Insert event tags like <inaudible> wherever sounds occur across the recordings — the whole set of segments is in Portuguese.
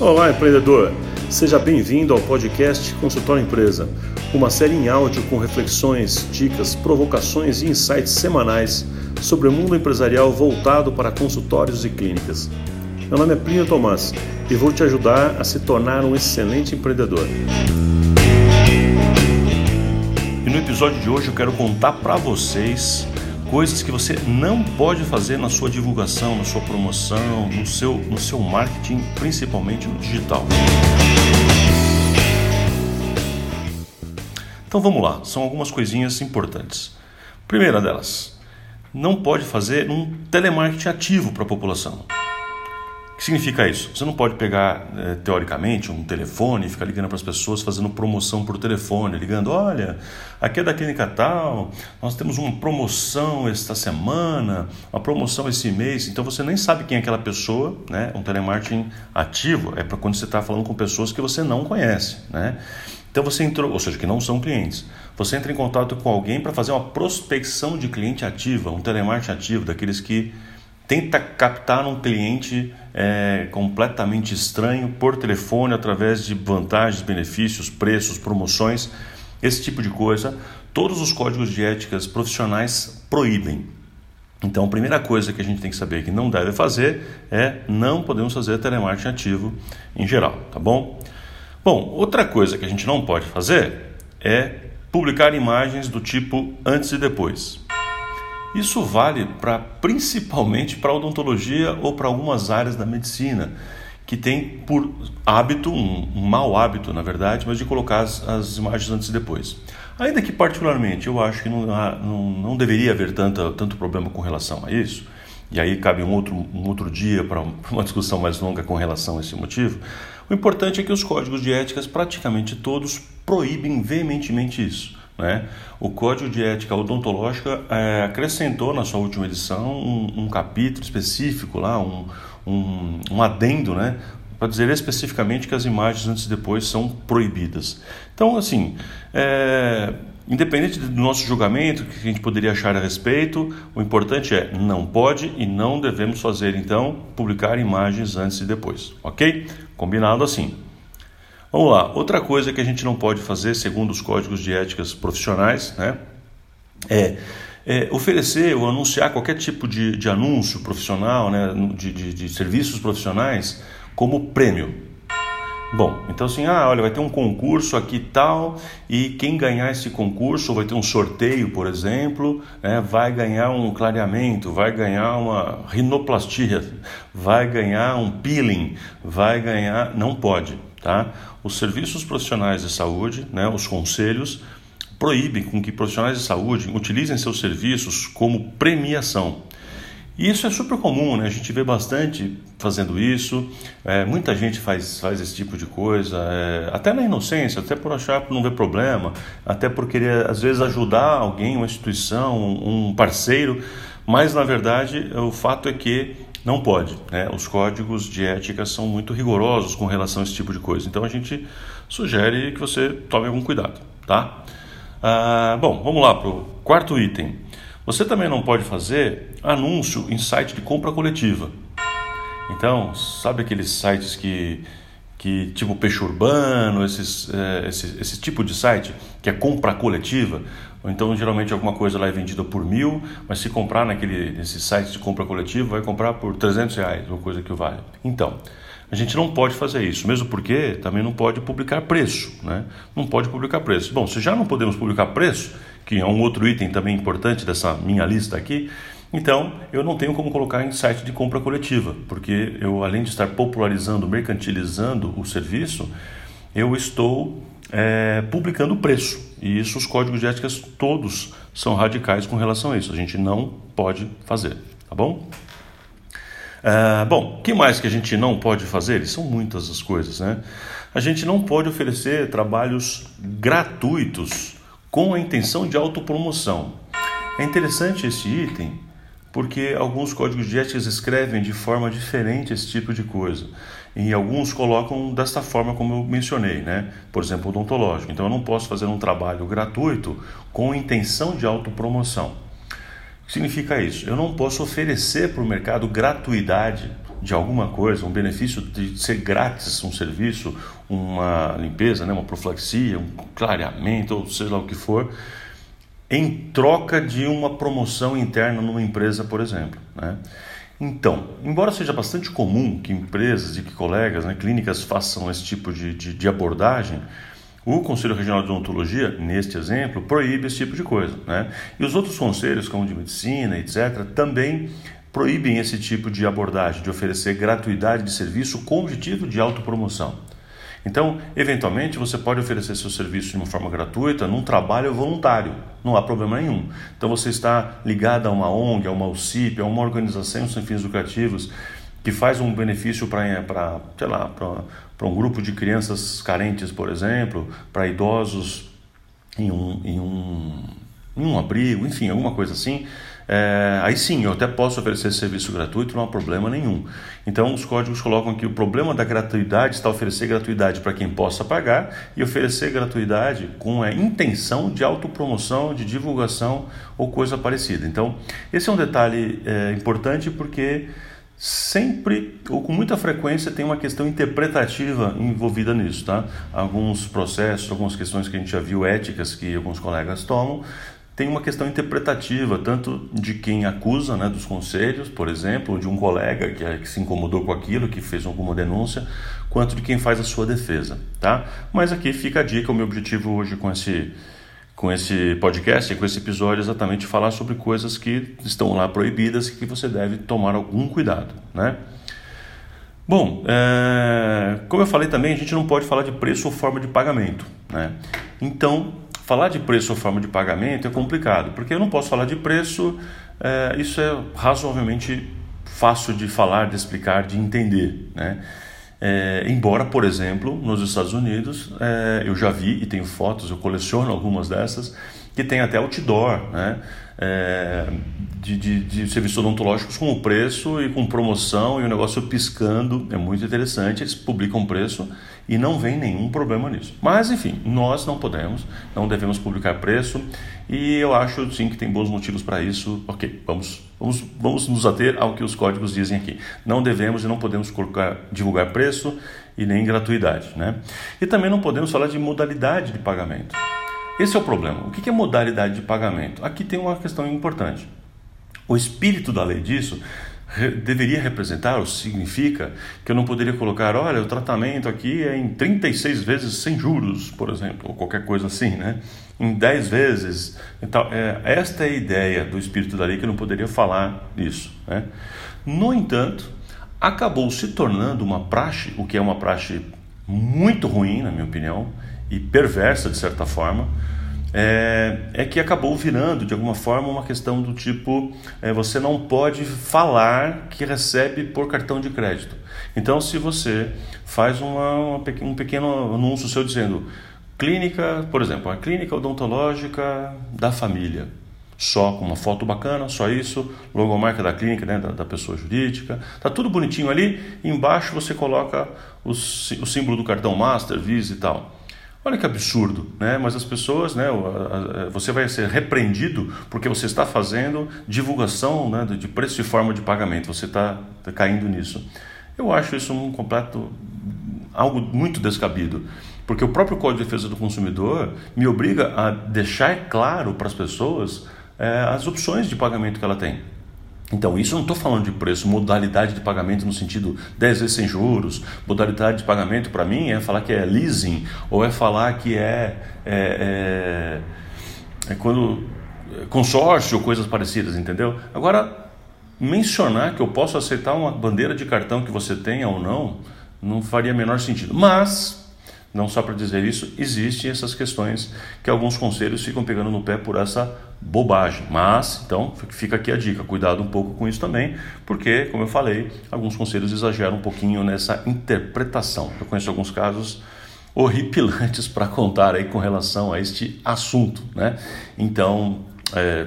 Olá, empreendedor! Seja bem-vindo ao podcast Consultório Empresa, uma série em áudio com reflexões, dicas, provocações e insights semanais sobre o mundo empresarial voltado para consultórios e clínicas. Meu nome é Plínio Tomás e vou te ajudar a se tornar um excelente empreendedor. E no episódio de hoje eu quero contar para vocês coisas que você não pode fazer na sua divulgação, na sua promoção, no seu, no seu marketing, principalmente no digital. Então vamos lá, são algumas coisinhas importantes. Primeira delas, não pode fazer um telemarketing ativo para a população. Que significa isso? Você não pode pegar, é, teoricamente, um telefone e ficar ligando para as pessoas fazendo promoção por telefone, ligando: olha, aqui é da clínica tal, nós temos uma promoção esta semana, uma promoção esse mês. Então você nem sabe quem é aquela pessoa, né? Um telemarketing ativo é para quando você está falando com pessoas que você não conhece, né? Então você entrou, ou seja, que não são clientes. Você entra em contato com alguém para fazer uma prospecção de cliente ativa, um telemarketing ativo, daqueles que tenta captar um cliente é, completamente estranho por telefone através de vantagens, benefícios, preços, promoções, esse tipo de coisa. Todos os códigos de éticas profissionais proíbem. Então, a primeira coisa que a gente tem que saber que não deve fazer é não podemos fazer telemarketing ativo em geral, tá bom? Bom, outra coisa que a gente não pode fazer é publicar imagens do tipo antes e depois. Isso vale para principalmente para odontologia ou para algumas áreas da medicina que tem por hábito, um, um mau hábito na verdade, mas de colocar as, as, imagens antes e depois. Ainda que particularmente eu acho que não, há, não, não deveria haver tanta, tanto problema com relação a isso, e aí cabe um outro, um outro dia para <laughs> uma discussão mais longa com relação a esse motivo. O importante é que os códigos de éticas, praticamente todos, proíbem veementemente isso. Né? O Código de Ética Odontológica é, acrescentou na sua última edição um, um capítulo específico lá, um, um, um adendo, né? para dizer especificamente que as imagens antes e depois são proibidas. Então, assim, é, independente do nosso julgamento, o que a gente poderia achar a respeito, o importante é não pode e não devemos fazer, então, publicar imagens antes e depois, ok? Combinado assim. Vamos lá, outra coisa que a gente não pode fazer, segundo os códigos de éticas profissionais, né, é, é oferecer ou anunciar qualquer tipo de, de anúncio profissional, né, de, de, de serviços profissionais, como prêmio. Bom, então assim, ah, olha, vai ter um concurso aqui tal, e quem ganhar esse concurso, vai ter um sorteio, por exemplo, né, vai ganhar um clareamento, vai ganhar uma rinoplastia, vai ganhar um peeling, vai ganhar. Não pode. Tá? Os serviços profissionais de saúde, né, os conselhos, proíbem com que profissionais de saúde utilizem seus serviços como premiação. E isso é super comum, né? a gente vê bastante fazendo isso, é, muita gente faz, faz esse tipo de coisa, é, até na inocência, até por achar que não vê problema, até por querer às vezes ajudar alguém, uma instituição, um parceiro, mas na verdade o fato é que não pode. Né? Os códigos de ética são muito rigorosos com relação a esse tipo de coisa. Então a gente sugere que você tome algum cuidado. Tá? Ah, bom, vamos lá para o quarto item. Você também não pode fazer anúncio em site de compra coletiva. Então, sabe aqueles sites que que tipo peixe urbano, esses, é, esse, esse tipo de site que é compra coletiva, ou então geralmente alguma coisa lá é vendida por mil, mas se comprar naquele nesse site de compra coletiva vai comprar por 300 reais, uma coisa que vale. Então, a gente não pode fazer isso, mesmo porque também não pode publicar preço, né? Não pode publicar preço. Bom, se já não podemos publicar preço, que é um outro item também importante dessa minha lista aqui, então, eu não tenho como colocar em site de compra coletiva, porque eu, além de estar popularizando, mercantilizando o serviço, eu estou é, publicando o preço. E isso, os códigos de éticas todos são radicais com relação a isso. A gente não pode fazer, tá bom? É, bom, que mais que a gente não pode fazer? São muitas as coisas, né? A gente não pode oferecer trabalhos gratuitos com a intenção de autopromoção. É interessante esse item porque alguns códigos de ética escrevem de forma diferente esse tipo de coisa. E alguns colocam desta forma como eu mencionei, né? Por exemplo, odontológico. Então eu não posso fazer um trabalho gratuito com intenção de autopromoção. O que significa isso? Eu não posso oferecer para o mercado gratuidade de alguma coisa, um benefício de ser grátis um serviço, uma limpeza, né, uma profilaxia, um clareamento, ou seja lá o que for, em troca de uma promoção interna numa empresa, por exemplo. Né? Então, embora seja bastante comum que empresas e que colegas, né, clínicas façam esse tipo de, de, de, abordagem, o Conselho Regional de Odontologia, neste exemplo, proíbe esse tipo de coisa. Né? E os outros conselhos, como de medicina, etc., também proíbem esse tipo de abordagem, de oferecer gratuidade de serviço com objetivo de autopromoção. Então, eventualmente, você pode oferecer seu serviço de uma forma gratuita num trabalho voluntário, não há problema nenhum. Então, você está ligado a uma ONG, a uma UCIP, a uma organização sem fins lucrativos que faz um benefício para, sei lá, para um grupo de crianças carentes, por exemplo, para idosos em um, em um, em um abrigo, enfim, alguma coisa assim é, aí sim, eu até posso oferecer serviço gratuito, não há problema nenhum. Então, os códigos colocam que o problema da gratuidade está oferecer gratuidade para quem possa pagar e oferecer gratuidade com a intenção de autopromoção, de divulgação ou coisa parecida. Então, esse é um detalhe é, importante porque sempre ou com muita frequência tem uma questão interpretativa envolvida nisso, tá? Alguns processos, algumas questões que a gente já viu éticas que alguns colegas tomam tem uma questão interpretativa, tanto de quem acusa, né, dos conselhos, por exemplo, de um colega que, que, se incomodou com aquilo, que fez alguma denúncia, quanto de quem faz a sua defesa, tá? Mas aqui fica a dica, o meu objetivo hoje com esse com esse podcast, com esse episódio, é exatamente falar sobre coisas que estão lá proibidas e que você deve tomar algum cuidado, né? Bom, é, como eu falei também, a gente não pode falar de preço ou forma de pagamento, né? Então, falar de preço ou forma de pagamento é complicado, porque eu não posso falar de preço, é, isso é razoavelmente fácil de falar, de explicar, de entender. Né? É, embora, por exemplo, nos Estados Unidos, é, eu já vi e tenho fotos, eu coleciono algumas dessas, que tem até outdoor, né? É, de, de, de, serviços odontológicos com o preço e com promoção e o negócio piscando, é muito interessante, eles publicam preço e não vem nenhum problema nisso. Mas enfim, nós não podemos, não devemos publicar preço e eu acho sim que tem bons motivos para isso. Ok, vamos, vamos, vamos nos ater ao que os códigos dizem aqui. Não devemos e não podemos colocar, divulgar preço e nem gratuidade. Né? E também não podemos falar de modalidade de pagamento. Esse é o problema. O que é modalidade de pagamento? Aqui tem uma questão importante. O espírito da lei disso deveria representar ou significa que eu não poderia colocar, olha, o tratamento aqui é em 36 vezes sem juros, por exemplo, ou qualquer coisa assim, né? Em 10 vezes. Então, é, esta é a ideia do espírito da lei que eu não poderia falar isso. Né? No entanto, acabou se tornando uma praxe, o que é uma praxe muito ruim, na minha opinião, e perversa de certa forma, é, é, que acabou virando de alguma forma uma questão do tipo: é, você não pode falar que recebe por cartão de crédito. Então, se você faz uma, uma, um pequeno anúncio seu dizendo clínica, por exemplo, a clínica odontológica da família, só com uma foto bacana, só isso, logomarca da clínica, né, da, da pessoa jurídica, tá tudo bonitinho ali. Embaixo você coloca o, o símbolo do cartão Master, Visa e tal. Olha que absurdo, né? Mas as pessoas, né? Você vai ser repreendido porque você está fazendo divulgação né, de preço e forma de pagamento. Você está tá caindo nisso. Eu acho isso um completo algo muito descabido, porque o próprio Código de Defesa do Consumidor me obriga a deixar claro para as pessoas é, as opções de pagamento que ela tem. Então, isso eu não estou falando de preço, modalidade de pagamento no sentido 10 vezes sem juros. Modalidade de pagamento para mim é falar que é leasing ou é falar que é, é, é, é quando é consórcio ou coisas parecidas, entendeu? Agora, mencionar que eu posso aceitar uma bandeira de cartão que você tenha ou não, não faria menor sentido. Mas não só para dizer isso, existem essas questões que alguns conselhos ficam pegando no pé por essa bobagem. Mas, então, fica aqui a dica, cuidado um pouco com isso também, porque, como eu falei, alguns conselhos exageram um pouquinho nessa interpretação. Eu conheço alguns casos horripilantes <laughs> para contar aí com relação a este assunto, né? Então, é,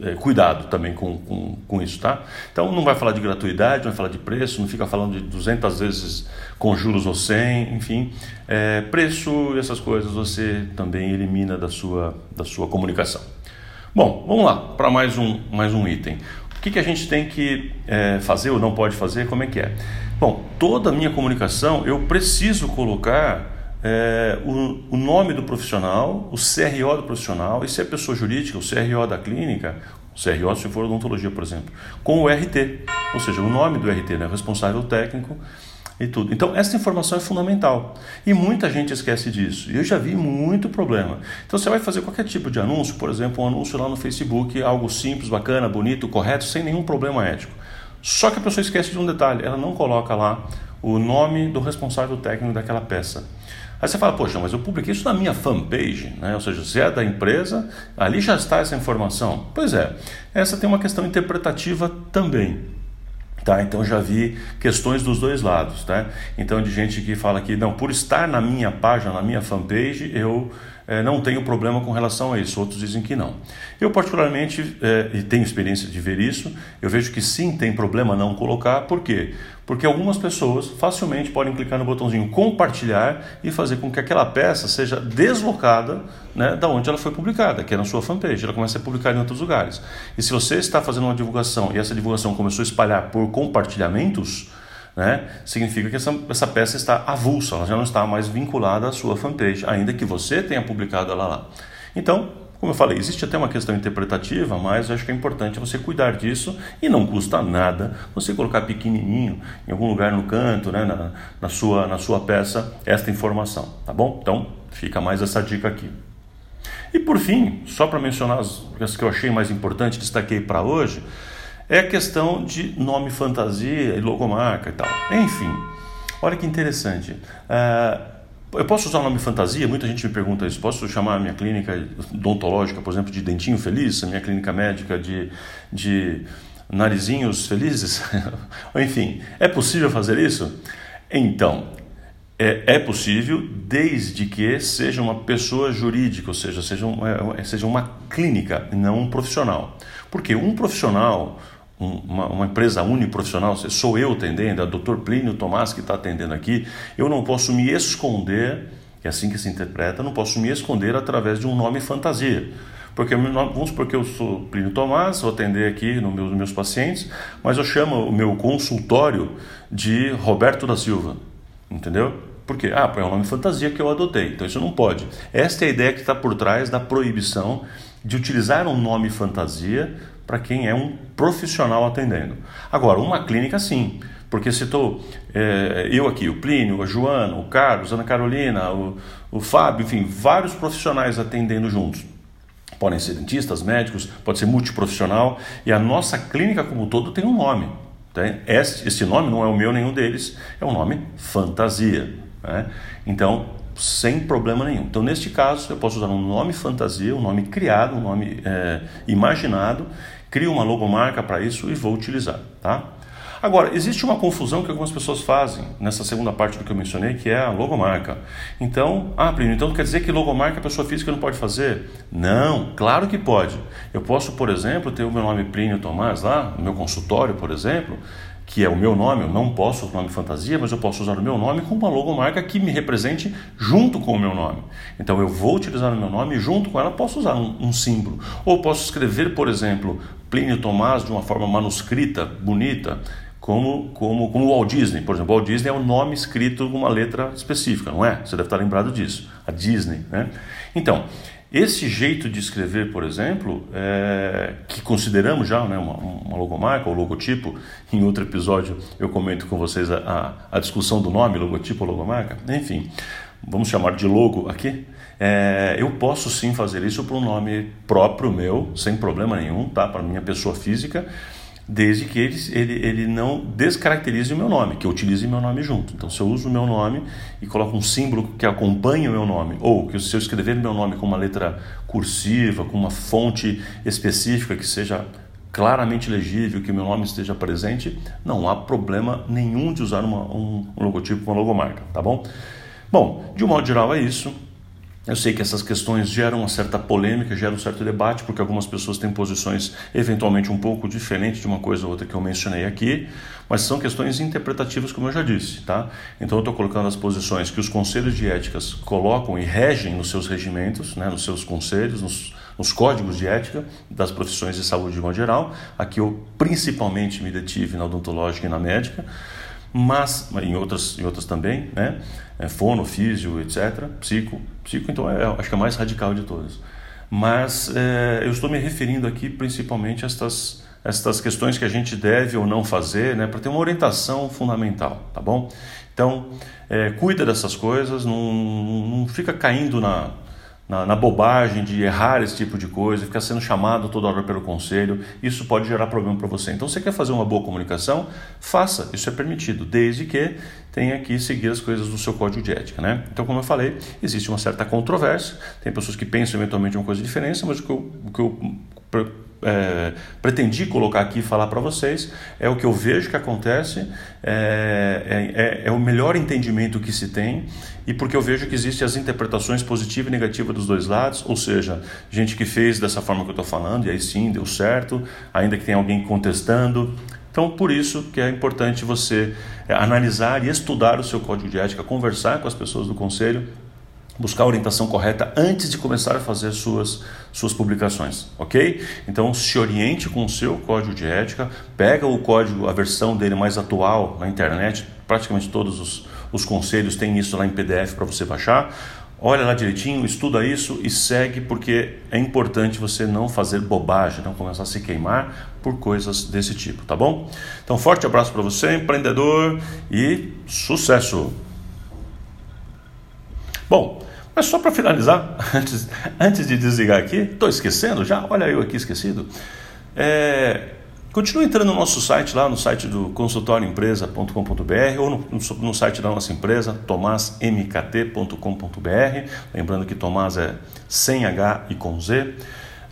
é, cuidado também com, com, com, isso, tá? Então não vai falar de gratuidade, não vai falar de preço, não fica falando de 200 vezes com juros ou 100, enfim. É, preço e essas coisas você também elimina da sua, da sua comunicação. Bom, vamos lá para mais um, mais um item. O que, que a gente tem que é, fazer ou não pode fazer? Como é que é? Bom, toda a minha comunicação eu preciso colocar é, o, o, nome do profissional, o CRO do profissional, e se é pessoa jurídica, o CRO da clínica, o CRO se for odontologia, por exemplo, com o RT, ou seja, o nome do RT, né, responsável técnico e tudo. Então, essa informação é fundamental. E muita gente esquece disso. E eu já vi muito problema. Então, você vai fazer qualquer tipo de anúncio, por exemplo, um anúncio lá no Facebook, algo simples, bacana, bonito, correto, sem nenhum problema ético. Só que a pessoa esquece de um detalhe: ela não coloca lá o nome do responsável técnico daquela peça. Aí você fala, poxa, mas eu publiquei isso na minha fanpage, né? ou seja, se é da empresa, ali já está essa informação. Pois é, essa tem uma questão interpretativa também. Tá? Então já vi questões dos dois lados. Tá? Então de gente que fala que não, por estar na minha página, na minha fanpage, eu é, não tenho problema com relação a isso. Outros dizem que não. Eu particularmente, é, e tenho experiência de ver isso, eu vejo que sim tem problema não colocar. Por quê? Porque algumas pessoas facilmente podem clicar no botãozinho compartilhar e fazer com que aquela peça seja deslocada né, da onde ela foi publicada, que é na sua fanpage. Ela começa a ser publicada em outros lugares. E se você está fazendo uma divulgação e essa divulgação começou a espalhar por compartilhamentos, né, significa que essa, essa peça está avulsa, ela já não está mais vinculada à sua fanpage, ainda que você tenha publicado ela lá. Então, como eu falei, existe até uma questão interpretativa, mas eu acho que é importante você cuidar disso e não custa nada você colocar pequenininho em algum lugar no canto, né, na, na, sua, na sua peça, esta informação, tá bom? Então, fica mais essa dica aqui. E por fim, só para mencionar as, as que eu achei mais importante, destaquei para hoje, é a questão de nome fantasia e logomarca e tal. Enfim, olha que interessante. Uh, eu posso usar o nome fantasia? Muita gente me pergunta isso. Posso chamar a minha clínica odontológica, por exemplo, de dentinho feliz? A minha clínica médica de, de narizinhos felizes? <laughs> Enfim, é possível fazer isso? Então, é, é, possível desde que seja uma pessoa jurídica, ou seja, seja, um, é, seja uma clínica, não um profissional. Porque um profissional uma, uma, empresa uniprofissional, sou eu atendendo, é o Dr. Plínio Tomás que está atendendo aqui, eu não posso me esconder, é assim que se interpreta, não posso me esconder através de um nome fantasia. Porque vamos porque eu sou Plínio Tomás, vou atender aqui nos meus, meus pacientes, mas eu chamo o meu consultório de Roberto da Silva, entendeu? Por quê? Ah, é um nome fantasia que eu adotei, então isso não pode. Esta é a ideia que está por trás da proibição de utilizar um nome fantasia para quem é um profissional atendendo. Agora, uma clínica sim, porque citou é, eu aqui, o Plínio, a Joana, o Carlos, a Ana Carolina, o, o Fábio, enfim, vários profissionais atendendo juntos. Podem ser dentistas, médicos, pode ser multiprofissional e a nossa clínica como todo tem um nome. Tá? Esse, esse nome não é o meu, nenhum deles, é um nome fantasia. Né? Então, sem problema nenhum. Então, neste caso, eu posso usar um nome fantasia, um nome criado, um nome é, imaginado, crio uma logomarca para isso e vou utilizar, tá? Agora, existe uma confusão que algumas pessoas fazem nessa segunda parte do que eu mencionei, que é a logomarca. Então, ah, Plínio, então quer dizer que logomarca a pessoa física não pode fazer? Não, claro que pode. Eu posso, por exemplo, ter o meu nome Plínio Tomás lá, no meu consultório, por exemplo, que é o meu nome, eu não posso usar o nome fantasia, mas eu posso usar o meu nome com uma logomarca que me represente junto com o meu nome. Então eu vou utilizar o meu nome e junto com ela posso usar um, um símbolo. Ou posso escrever, por exemplo, Plínio Tomás de uma forma manuscrita, bonita, como, como, como o Walt Disney. Por exemplo, o Walt Disney é um nome escrito com uma letra específica, não é? Você deve estar lembrado disso. A Disney, né? Então, esse jeito de escrever, por exemplo, é, que consideramos já né, uma, uma, logomarca ou logotipo, em outro episódio eu comento com vocês a, a, a discussão do nome, logotipo ou logomarca, enfim, vamos chamar de logo aqui. É, eu posso sim fazer isso para um nome próprio meu, sem problema nenhum, tá? para minha pessoa física desde que ele, ele, ele não descaracterize o meu nome, que eu utilize meu nome junto. Então, se eu uso o meu nome e coloco um símbolo que acompanha o meu nome, ou que se eu escrever meu nome com uma letra cursiva, com uma fonte específica que seja claramente legível, que meu nome esteja presente, não há problema nenhum de usar uma, um, um logotipo, uma logomarca, tá bom? Bom, de um modo geral é isso. Eu sei que essas questões geram uma certa polêmica, geram um certo debate, porque algumas pessoas têm posições eventualmente um pouco diferentes de uma coisa ou outra que eu mencionei aqui, mas são questões interpretativas, como eu já disse, tá? Então eu estou colocando as posições que os conselhos de éticas colocam e regem nos seus regimentos, né, nos seus conselhos, nos, nos códigos de ética das profissões de saúde de modo geral. Aqui eu principalmente me detive na odontológica e na médica, mas em outras, em outras também, né? É, fono, físio, etc. Psico, psico então é, acho que é a mais radical de todas. Mas é, eu estou me referindo aqui principalmente a estas estas questões que a gente deve ou não fazer, né, para ter uma orientação fundamental, tá bom? Então, é, cuida dessas coisas, não, não fica caindo na, na, na, bobagem de errar esse tipo de coisa, ficar sendo chamado toda hora pelo conselho, isso pode gerar problema para você. Então, você quer fazer uma boa comunicação? Faça, isso é permitido, desde que tenha que seguir as coisas do seu código de ética. Né? Então, como eu falei, existe uma certa controvérsia, tem pessoas que pensam eventualmente uma coisa diferente, mas o que eu, o que eu é, pretendi colocar aqui e falar para vocês é o que eu vejo que acontece, é, é, é, o melhor entendimento que se tem e porque eu vejo que existem as interpretações positiva e negativa dos dois lados, ou seja, gente que fez dessa forma que eu estou falando e aí sim deu certo, ainda que tenha alguém contestando. Então, por isso que é importante você analisar e estudar o seu código de ética, conversar com as pessoas do conselho buscar a orientação correta antes de começar a fazer suas, suas publicações, ok? Então se oriente com o seu código de ética, pega o código, a versão dele mais atual na internet, praticamente todos os, os conselhos têm isso lá em PDF para você baixar. Olha lá direitinho, estuda isso e segue, porque é importante você não fazer bobagem, não começar a se queimar por coisas desse tipo, tá bom? Então, forte abraço para você, empreendedor, e sucesso! Bom, mas só para finalizar, <laughs> antes, antes de desligar aqui, estou esquecendo já, olha eu aqui esquecido. É, continue entrando no nosso site, lá no site do consultorioempresa.com.br ou no, no, no, site da nossa empresa, tomasmkt.com.br. Lembrando que Tomás é sem H e com Z.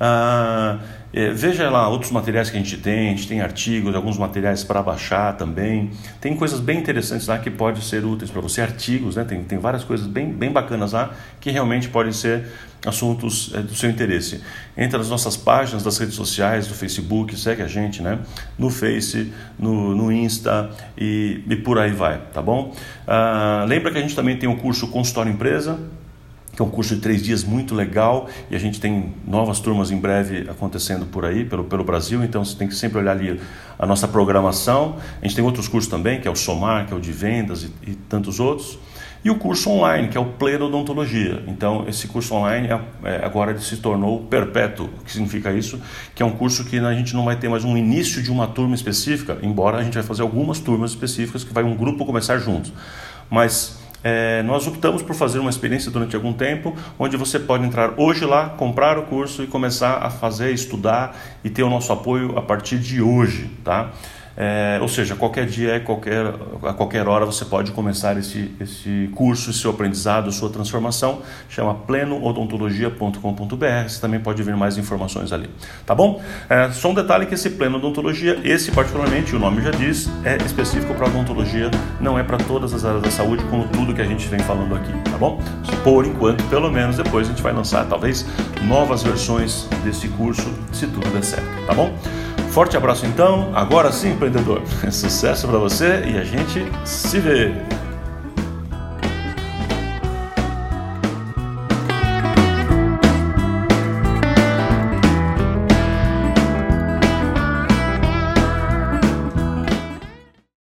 Ah, é, veja lá outros materiais que a gente tem, a gente tem artigos, alguns materiais para baixar também. Tem coisas bem interessantes lá que podem ser úteis para você, artigos, né? tem, tem várias coisas bem, bem bacanas lá que realmente podem ser assuntos é, do seu interesse. Entre as nossas páginas das redes sociais, do Facebook, segue a gente né? no Face, no, no Insta e, e por aí vai, tá bom? Ah, lembra que a gente também tem o curso Consultório Empresa, que é um curso de três dias muito legal e a gente tem novas turmas em breve acontecendo por aí, pelo, pelo Brasil, então você tem que sempre olhar ali a nossa programação. A gente tem outros cursos também, que é o Somar, que é o de vendas e, e tantos outros. E o curso online, que é o Pleno Odontologia. Então, esse curso online é, é, agora se tornou perpétuo. O que significa isso? Que é um curso que a gente não vai ter mais um início de uma turma específica, embora a gente vai fazer algumas turmas específicas que vai um grupo começar juntos. Mas é, nós optamos por fazer uma experiência durante algum tempo, onde você pode entrar hoje lá, comprar o curso e começar a fazer, estudar e ter o nosso apoio a partir de hoje, tá? É, ou seja, qualquer dia, qualquer, a qualquer hora você pode começar esse, esse curso, seu aprendizado, sua transformação. Chama plenoodontologia.com.br. Você também pode ver mais informações ali. Tá bom? É, só um detalhe que esse pleno odontologia, esse particularmente, o nome já diz, é específico para odontologia, não é para todas as áreas da saúde, como tudo que a gente vem falando aqui, tá bom? Por enquanto, pelo menos depois a gente vai lançar talvez novas versões desse curso, se tudo der certo, tá bom? Forte abraço então. Agora sim, empreendedor. <laughs> Sucesso para você e a gente se vê.